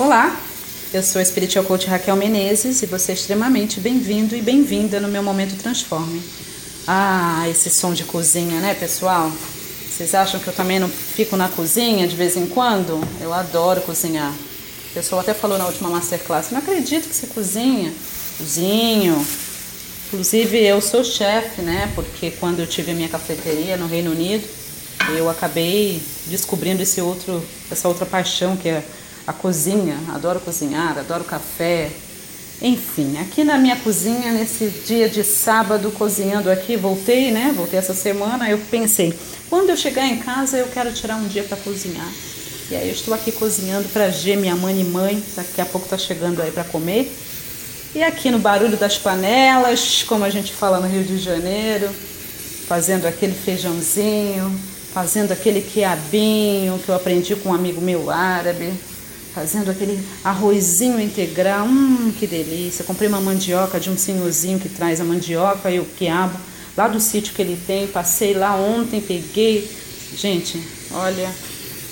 Olá, eu sou a Spiritual Coach Raquel Menezes e você é extremamente bem-vindo e bem-vinda no meu Momento Transforme. Ah, esse som de cozinha, né, pessoal? Vocês acham que eu também não fico na cozinha de vez em quando? Eu adoro cozinhar. O pessoal até falou na última masterclass, não acredito que você cozinha. Cozinho. Inclusive eu sou chefe, né? Porque quando eu tive a minha cafeteria no Reino Unido, eu acabei descobrindo esse outro, essa outra paixão que é a cozinha. Adoro cozinhar, adoro café. Enfim, aqui na minha cozinha, nesse dia de sábado, cozinhando aqui, voltei, né? Voltei essa semana, eu pensei, quando eu chegar em casa, eu quero tirar um dia para cozinhar. E aí eu estou aqui cozinhando para G, minha mãe e mãe, daqui a pouco tá chegando aí para comer. E aqui no barulho das panelas, como a gente fala no Rio de Janeiro, fazendo aquele feijãozinho, fazendo aquele quiabinho que eu aprendi com um amigo meu árabe, fazendo aquele arrozinho integral, hum, que delícia. Comprei uma mandioca de um senhorzinho que traz a mandioca e o quiabo lá do sítio que ele tem. Passei lá ontem, peguei. Gente, olha,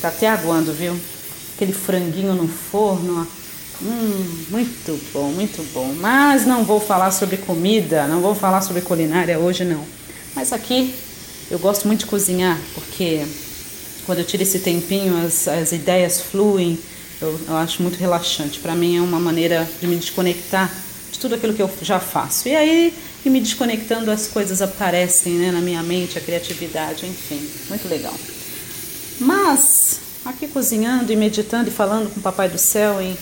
tá até aguando, viu? Aquele franguinho no forno, Hum, muito bom, muito bom. Mas não vou falar sobre comida, não vou falar sobre culinária hoje não. Mas aqui eu gosto muito de cozinhar, porque quando eu tiro esse tempinho as, as ideias fluem, eu, eu acho muito relaxante. Para mim é uma maneira de me desconectar de tudo aquilo que eu já faço. E aí, e me desconectando, as coisas aparecem né, na minha mente, a criatividade, enfim, muito legal. Mas, aqui cozinhando e meditando e falando com o Papai do Céu em,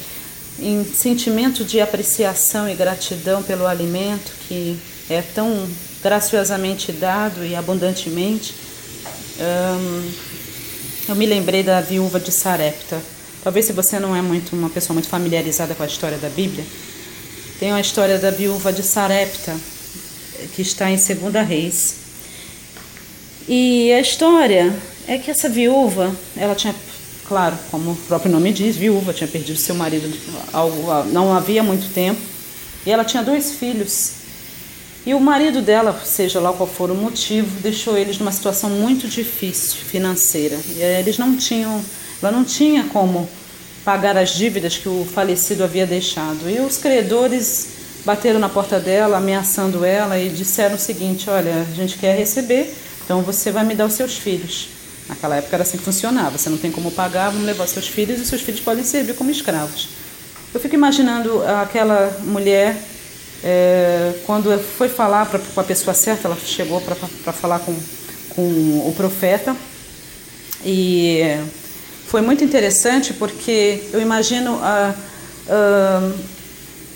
em sentimento de apreciação e gratidão pelo alimento que é tão graciosamente dado e abundantemente, hum, eu me lembrei da viúva de Sarepta Talvez se você não é muito uma pessoa muito familiarizada com a história da Bíblia, tem a história da viúva de Sarepta, que está em Segunda Reis. E a história é que essa viúva, ela tinha, claro, como o próprio nome diz, viúva, tinha perdido seu marido algo, não havia muito tempo, e ela tinha dois filhos. E o marido dela, seja lá qual for o motivo, deixou eles numa situação muito difícil financeira. E eles não tinham, ela não tinha como pagar as dívidas que o falecido havia deixado. E os credores bateram na porta dela, ameaçando ela e disseram o seguinte: Olha, a gente quer receber, então você vai me dar os seus filhos. Naquela época era assim que funcionava: você não tem como pagar, vamos levar seus filhos e seus filhos podem servir como escravos. Eu fico imaginando aquela mulher, é, quando foi falar pra, com a pessoa certa, ela chegou para falar com, com o profeta e foi muito interessante porque eu imagino uh, uh,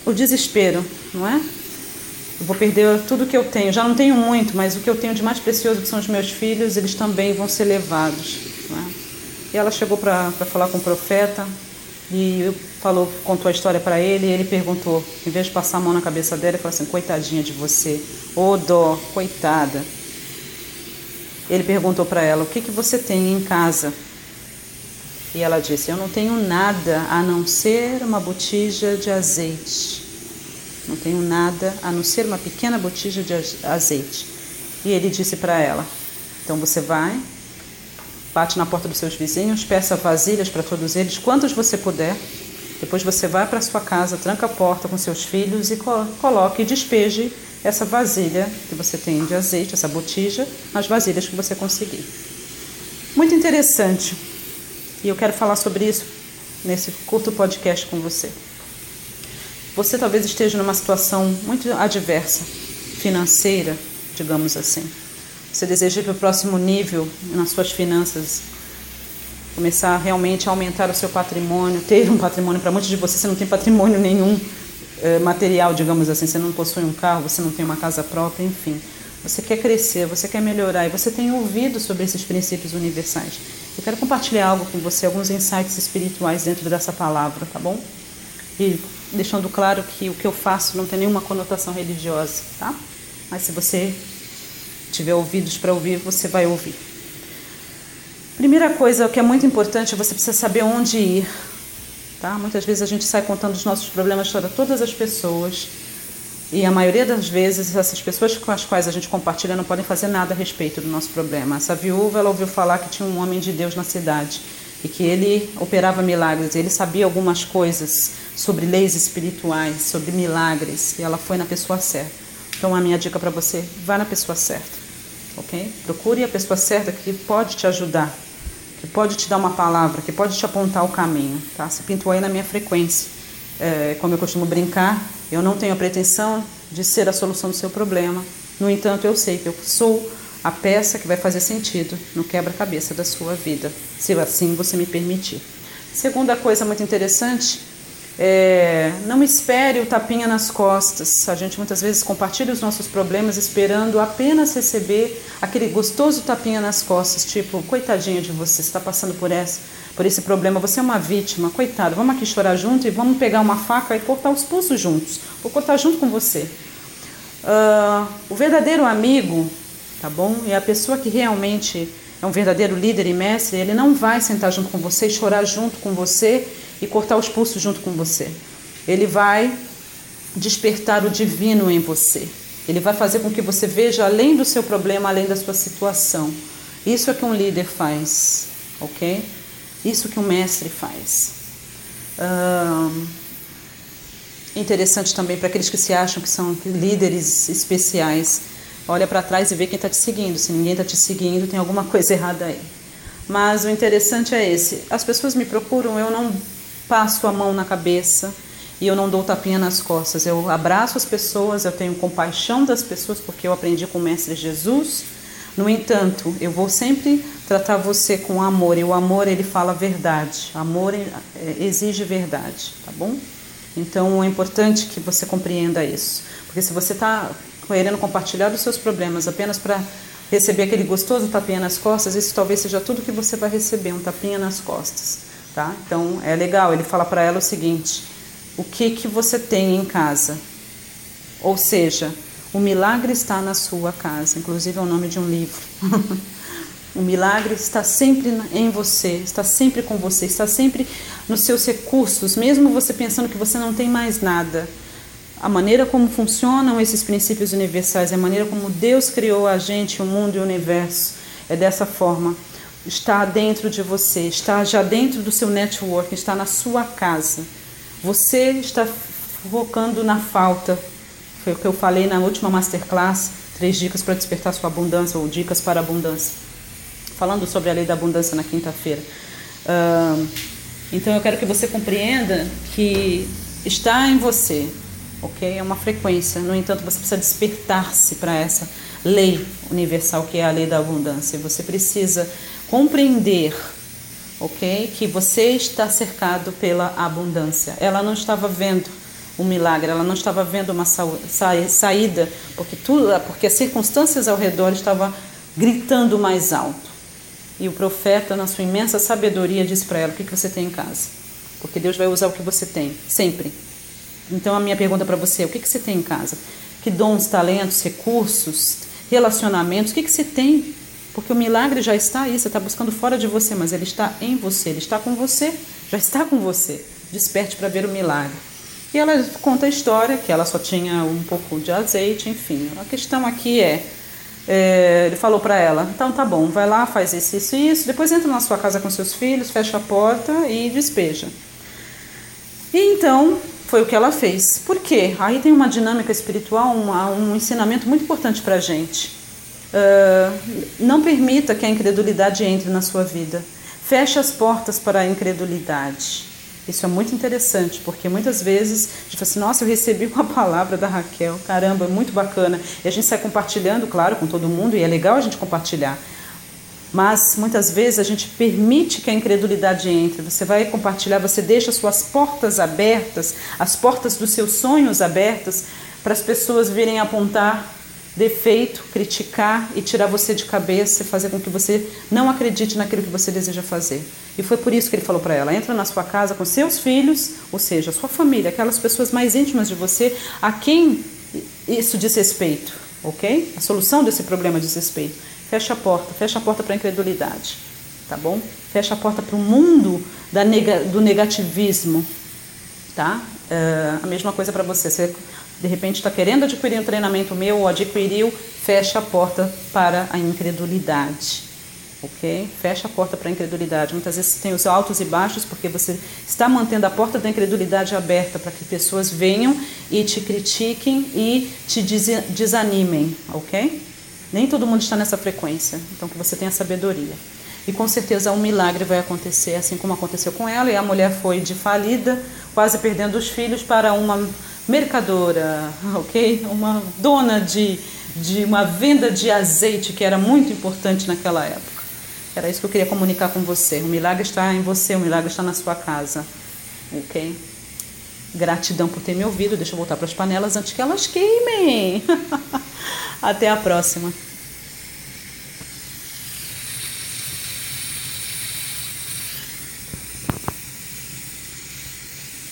o desespero, não é? Eu vou perder tudo que eu tenho. Já não tenho muito, mas o que eu tenho de mais precioso, que são os meus filhos, eles também vão ser levados. É? E ela chegou para falar com o profeta e falou, contou a história para ele. E ele perguntou, em vez de passar a mão na cabeça dela, ele falou assim: Coitadinha de você, ô oh, dó, coitada. Ele perguntou para ela: O que, que você tem em casa? E ela disse: Eu não tenho nada a não ser uma botija de azeite. Não tenho nada a não ser uma pequena botija de azeite. E ele disse para ela: Então você vai, bate na porta dos seus vizinhos, peça vasilhas para todos eles, quantos você puder. Depois você vai para sua casa, tranca a porta com seus filhos e coloque e despeje essa vasilha que você tem de azeite, essa botija, nas vasilhas que você conseguir. Muito interessante. E eu quero falar sobre isso nesse curto podcast com você. Você talvez esteja numa situação muito adversa, financeira, digamos assim. Você deseja ir para o próximo nível nas suas finanças, começar realmente a aumentar o seu patrimônio, ter um patrimônio. Para muitos de vocês, você não tem patrimônio nenhum eh, material, digamos assim. Você não possui um carro, você não tem uma casa própria, enfim. Você quer crescer, você quer melhorar e você tem ouvido sobre esses princípios universais. Eu quero compartilhar algo com você, alguns insights espirituais dentro dessa palavra, tá bom? E deixando claro que o que eu faço não tem nenhuma conotação religiosa, tá? Mas se você tiver ouvidos para ouvir, você vai ouvir. Primeira coisa que é muito importante, você precisa saber onde ir, tá? Muitas vezes a gente sai contando os nossos problemas para todas as pessoas e a maioria das vezes, essas pessoas com as quais a gente compartilha não podem fazer nada a respeito do nosso problema. Essa viúva, ela ouviu falar que tinha um homem de Deus na cidade. e que ele operava milagres, ele sabia algumas coisas sobre leis espirituais, sobre milagres, e ela foi na pessoa certa. Então a minha dica para você, vá na pessoa certa, ok? Procure a pessoa certa que pode te ajudar, que pode te dar uma palavra, que pode te apontar o caminho, tá? Se pintou aí na minha frequência. É, como eu costumo brincar, eu não tenho a pretensão de ser a solução do seu problema. No entanto, eu sei que eu sou a peça que vai fazer sentido no quebra-cabeça da sua vida, se assim você me permitir. Segunda coisa muito interessante é, não espere o tapinha nas costas. A gente muitas vezes compartilha os nossos problemas esperando apenas receber aquele gostoso tapinha nas costas, tipo, coitadinho de você, está passando por essa, por esse problema, você é uma vítima, coitado, vamos aqui chorar junto e vamos pegar uma faca e cortar os pulsos juntos. Vou cortar junto com você. Uh, o verdadeiro amigo tá bom? E a pessoa que realmente é um verdadeiro líder e mestre, ele não vai sentar junto com você, chorar junto com você e cortar os pulsos junto com você. Ele vai despertar o divino em você. Ele vai fazer com que você veja além do seu problema, além da sua situação. Isso é que um líder faz, ok? Isso que um mestre faz. interessante também para aqueles que se acham que são líderes especiais olha para trás e vê quem está te seguindo. Se ninguém está te seguindo, tem alguma coisa errada aí. Mas o interessante é esse: as pessoas me procuram, eu não passo a mão na cabeça e eu não dou tapinha nas costas. Eu abraço as pessoas, eu tenho compaixão das pessoas porque eu aprendi com o Mestre Jesus. No entanto, eu vou sempre tratar você com amor e o amor ele fala verdade. Amor é, exige verdade, tá bom? Então é importante que você compreenda isso, porque se você está querendo compartilhar os seus problemas apenas para receber aquele gostoso tapinha nas costas, isso talvez seja tudo que você vai receber, um tapinha nas costas, tá? Então é legal, ele fala para ela o seguinte: o que que você tem em casa? Ou seja, o milagre está na sua casa, inclusive é o nome de um livro. o milagre está sempre em você, está sempre com você, está sempre nos seus recursos, mesmo você pensando que você não tem mais nada a maneira como funcionam esses princípios universais, a maneira como Deus criou a gente, o mundo e o universo, é dessa forma. Está dentro de você, está já dentro do seu network, está na sua casa. Você está focando na falta. Foi o que eu falei na última masterclass, três dicas para despertar sua abundância ou dicas para abundância. Falando sobre a lei da abundância na quinta-feira. Uh, então eu quero que você compreenda que está em você ok? É uma frequência. No entanto, você precisa despertar-se para essa lei universal que é a lei da abundância. Você precisa compreender, ok? Que você está cercado pela abundância. Ela não estava vendo um milagre, ela não estava vendo uma saída, porque tudo, porque as circunstâncias ao redor estavam gritando mais alto. E o profeta, na sua imensa sabedoria, disse para ela: O que, que você tem em casa? Porque Deus vai usar o que você tem, sempre. Então, a minha pergunta para você: o que, que você tem em casa? Que dons, talentos, recursos, relacionamentos? O que, que você tem? Porque o milagre já está aí, você está buscando fora de você, mas ele está em você, ele está com você, já está com você. Desperte para ver o milagre. E ela conta a história que ela só tinha um pouco de azeite, enfim. A questão aqui é, é ele falou para ela, então tá bom, vai lá, faz isso, isso e isso, depois entra na sua casa com seus filhos, fecha a porta e despeja. E então foi o que ela fez. Por quê? Aí tem uma dinâmica espiritual, um ensinamento muito importante para a gente. Uh, não permita que a incredulidade entre na sua vida. Feche as portas para a incredulidade. Isso é muito interessante, porque muitas vezes a gente fala assim, nossa, eu recebi uma palavra da Raquel, caramba, muito bacana. E a gente sai compartilhando, claro, com todo mundo, e é legal a gente compartilhar. Mas muitas vezes a gente permite que a incredulidade entre. Você vai compartilhar, você deixa suas portas abertas, as portas dos seus sonhos abertas, para as pessoas virem apontar defeito, criticar e tirar você de cabeça e fazer com que você não acredite naquilo que você deseja fazer. E foi por isso que ele falou para ela: entra na sua casa com seus filhos, ou seja, sua família, aquelas pessoas mais íntimas de você, a quem isso diz respeito, ok? A solução desse problema diz respeito. Fecha a porta, fecha a porta para a incredulidade, tá bom? Fecha a porta para o mundo da nega, do negativismo, tá? É, a mesma coisa para você. Você de repente está querendo adquirir um treinamento meu ou adquiriu, fecha a porta para a incredulidade. ok? Fecha a porta para a incredulidade. Muitas vezes tem os altos e baixos porque você está mantendo a porta da incredulidade aberta para que pessoas venham e te critiquem e te desanimem, ok? Nem todo mundo está nessa frequência, então que você tenha sabedoria. E com certeza um milagre vai acontecer, assim como aconteceu com ela. E a mulher foi de falida, quase perdendo os filhos, para uma mercadora, ok? Uma dona de, de uma venda de azeite que era muito importante naquela época. Era isso que eu queria comunicar com você. O milagre está em você, o milagre está na sua casa, ok? Gratidão por ter me ouvido. Deixa eu voltar para as panelas antes que elas queimem. Até a próxima.